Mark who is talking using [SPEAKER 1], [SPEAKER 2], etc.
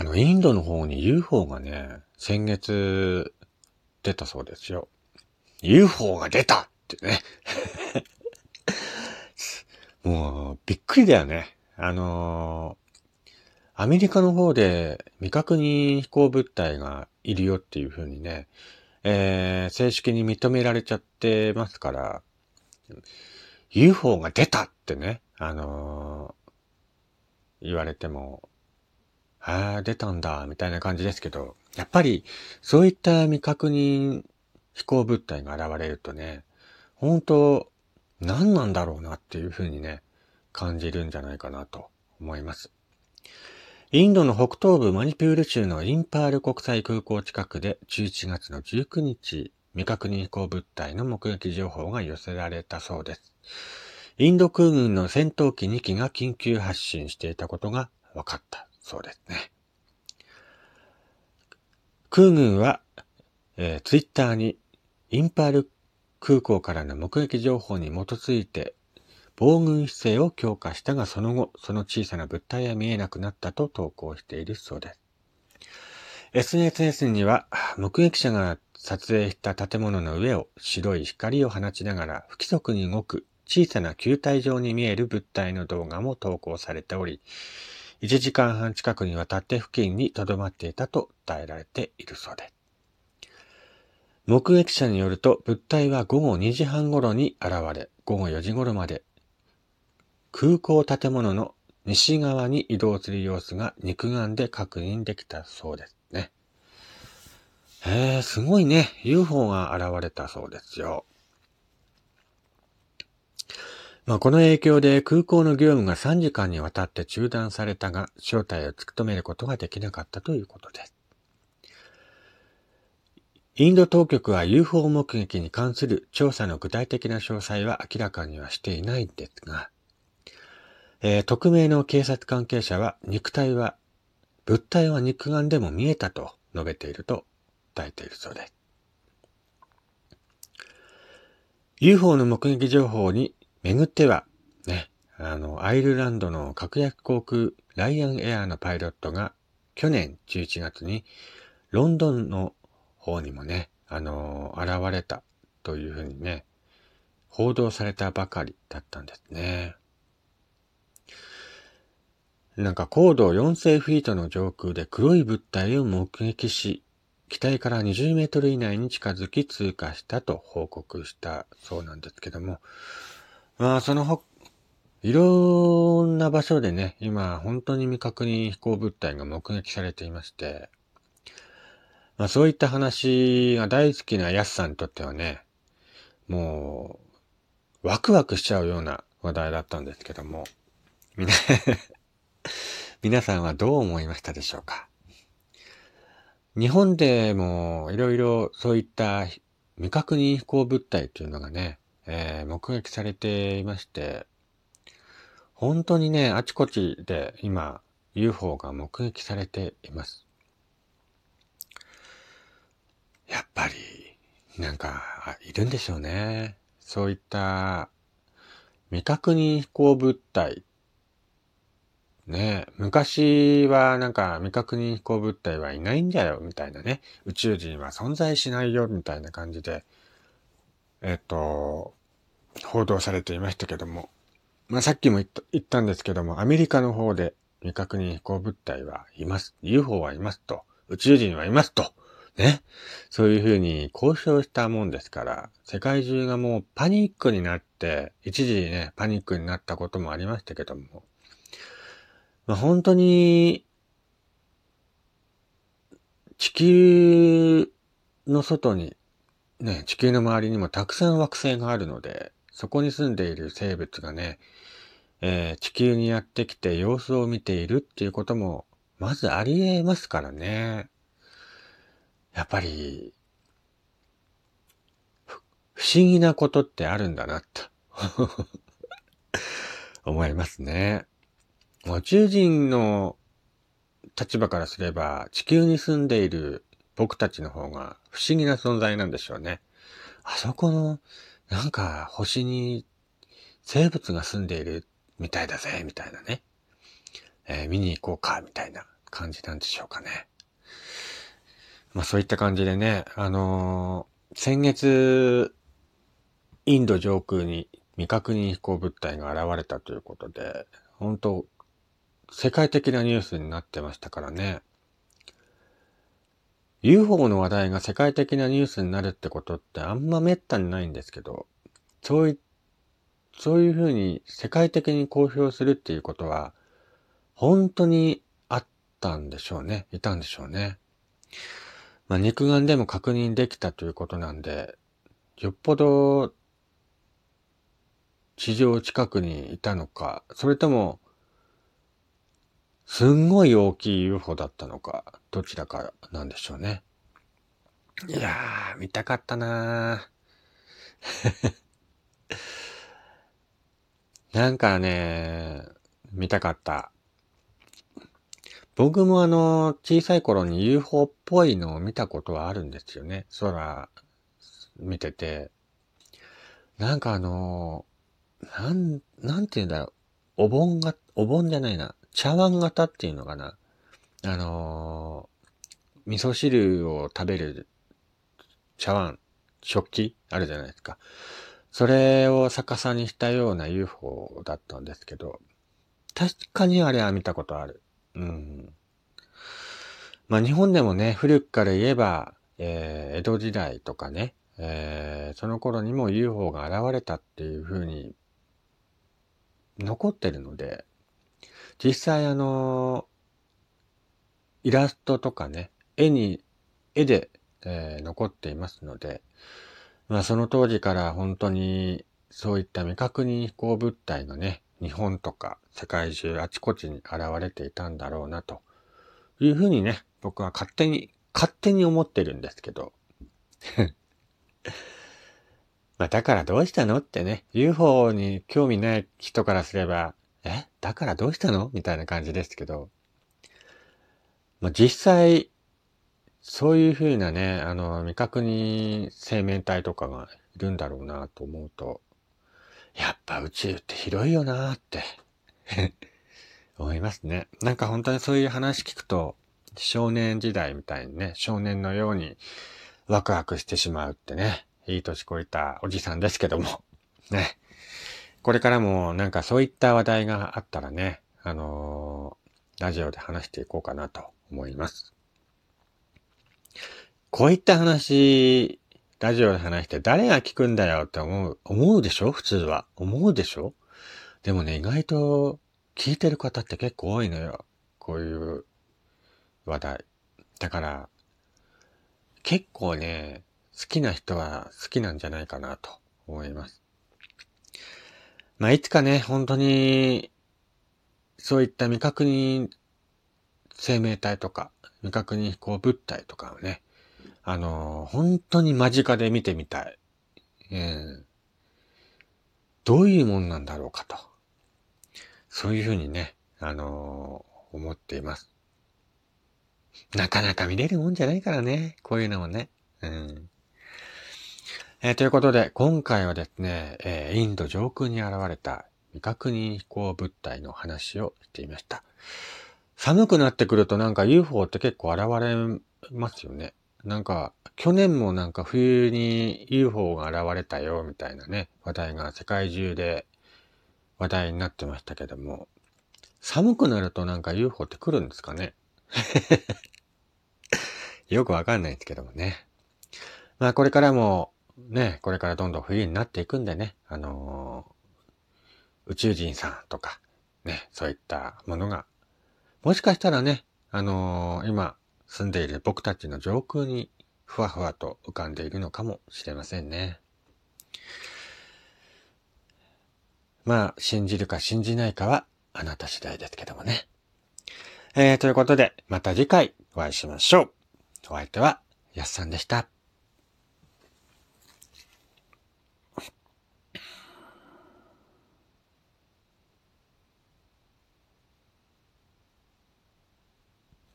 [SPEAKER 1] あの、インドの方に UFO がね、先月出たそうですよ。UFO が出たってね。もう、びっくりだよね。あのー、アメリカの方で未確認飛行物体がいるよっていう風にね、えー、正式に認められちゃってますから、UFO が出たってね、あのー、言われても、ああ、出たんだ、みたいな感じですけど、やっぱり、そういった未確認飛行物体が現れるとね、本当何なんだろうなっていうふうにね、感じるんじゃないかなと思います。インドの北東部マニプール州のインパール国際空港近くで11月の19日、未確認飛行物体の目撃情報が寄せられたそうです。インド空軍の戦闘機2機が緊急発進していたことが分かったそうですね。空軍は、えー、ツイッターにインパール空港からの目撃情報に基づいて防軍姿勢を強化したが、その後、その小さな物体は見えなくなったと投稿しているそうです。SNS には、目撃者が撮影した建物の上を白い光を放ちながら不規則に動く小さな球体状に見える物体の動画も投稿されており、1時間半近くにわたって付近に留まっていたと伝えられているそうで。目撃者によると物体は午後2時半頃に現れ、午後4時頃まで空港建物の西側に移動する様子が肉眼で確認できたそうですね。へえ、すごいね。UFO が現れたそうですよ。まあ、この影響で空港の業務が3時間にわたって中断されたが、正体を突き止めることができなかったということです。インド当局は UFO 目撃に関する調査の具体的な詳細は明らかにはしていないんですが、えー、匿名の警察関係者は肉体は、物体は肉眼でも見えたと述べていると伝えているそうです。UFO の目撃情報に巡っては、ね、あの、アイルランドの格安航空ライアンエアのパイロットが去年11月にロンドンの方にもね、あの、現れたというふうにね、報道されたばかりだったんですね。なんか高度4000フィートの上空で黒い物体を目撃し、機体から20メートル以内に近づき通過したと報告したそうなんですけども、まあそのほ、いろんな場所でね、今本当に未確認飛行物体が目撃されていまして、まあそういった話が大好きなヤスさんにとってはね、もう、ワクワクしちゃうような話題だったんですけども、みな 皆さんはどう思いましたでしょうか？日本でもいろいろそういった未確認飛行物体というのがね、えー、目撃されていまして、本当にね、あちこちで今 UFO が目撃されています。やっぱり、なんか、いるんでしょうね。そういった未確認飛行物体ね昔はなんか未確認飛行物体はいないんだよ、みたいなね。宇宙人は存在しないよ、みたいな感じで、えっと、報道されていましたけども。まあ、さっきも言ったんですけども、アメリカの方で未確認飛行物体はいます。UFO はいますと。宇宙人はいますと。ね。そういうふうに交渉したもんですから、世界中がもうパニックになって、一時ね、パニックになったこともありましたけども、まあ、本当に、地球の外に、ね、地球の周りにもたくさん惑星があるので、そこに住んでいる生物がね、えー、地球にやってきて様子を見ているっていうことも、まずありえますからね。やっぱり、不思議なことってあるんだな、と 思いますね。宇宙人の立場からすれば、地球に住んでいる僕たちの方が不思議な存在なんでしょうね。あそこの、なんか星に生物が住んでいるみたいだぜ、みたいなね。えー、見に行こうか、みたいな感じなんでしょうかね。まあそういった感じでね、あのー、先月、インド上空に未確認飛行物体が現れたということで、本当世界的なニュースになってましたからね。UFO の話題が世界的なニュースになるってことってあんま滅多にないんですけど、そうい、そういうふうに世界的に公表するっていうことは、本当にあったんでしょうね。いたんでしょうね。まあ、肉眼でも確認できたということなんで、よっぽど地上近くにいたのか、それとも、すんごい大きい UFO だったのか、どちらかなんでしょうね。いやー、見たかったなー なんかね、見たかった。僕もあの、小さい頃に UFO っぽいのを見たことはあるんですよね。空、見てて。なんかあの、なん、なんて言うんだろう。お盆が、お盆じゃないな。茶碗型っていうのかな。あのー、味噌汁を食べる茶碗、食器あるじゃないですか。それを逆さにしたような UFO だったんですけど、確かにあれは見たことある。うん。まあ日本でもね、古くから言えば、えー、江戸時代とかね、えー、その頃にも UFO が現れたっていう風に残ってるので、実際あの、イラストとかね、絵に、絵で、えー、残っていますので、まあその当時から本当にそういった未確認飛行物体がね、日本とか世界中あちこちに現れていたんだろうなというふうにね、僕は勝手に、勝手に思ってるんですけど。まあだからどうしたのってね、UFO に興味ない人からすれば、え？だからどうしたの？みたいな感じですけど、まあ、実際、そういうふうなね、あの、未確認生命体とかがいるんだろうなと思うと、やっぱ宇宙って広いよなって 思いますね。なんか本当にそういう話聞くと、少年時代みたいにね、少年のようにワクワクしてしまうってね、いい年こいたおじさんですけども、ね。これからもなんかそういった話題があったらね、あのー、ラジオで話していこうかなと思います。こういった話、ラジオで話して誰が聞くんだよって思う、思うでしょ？普通は。思うでしょ？でもね、意外と聞いてる方って結構多いのよ。こういう話題。だから、結構ね、好きな人は好きなんじゃないかなと思います。まあ、いつかね、本当に、そういった未確認生命体とか、未確認飛行物体とかをね、あの、本当に間近で見てみたい。えー、どういうもんなんだろうかと。そういうふうにね、あの、思っています。なかなか見れるもんじゃないからね、こういうのもね。うん。えー、ということで、今回はですね、えー、インド上空に現れた未確認飛行物体の話をしていました。寒くなってくるとなんか UFO って結構現れますよね。なんか、去年もなんか冬に UFO が現れたよみたいなね、話題が世界中で話題になってましたけども、寒くなるとなんか UFO って来るんですかね？よくわかんないんですけどもね。まあこれからもね、これからどんどん冬になっていくんでね、あのー、宇宙人さんとか、ね、そういったものが、もしかしたらね、あのー、今住んでいる僕たちの上空にふわふわと浮かんでいるのかもしれませんね。まあ、信じるか信じないかはあなた次第ですけどもね。えー、ということで、また次回お会いしましょう。お相手は、やっさんでした。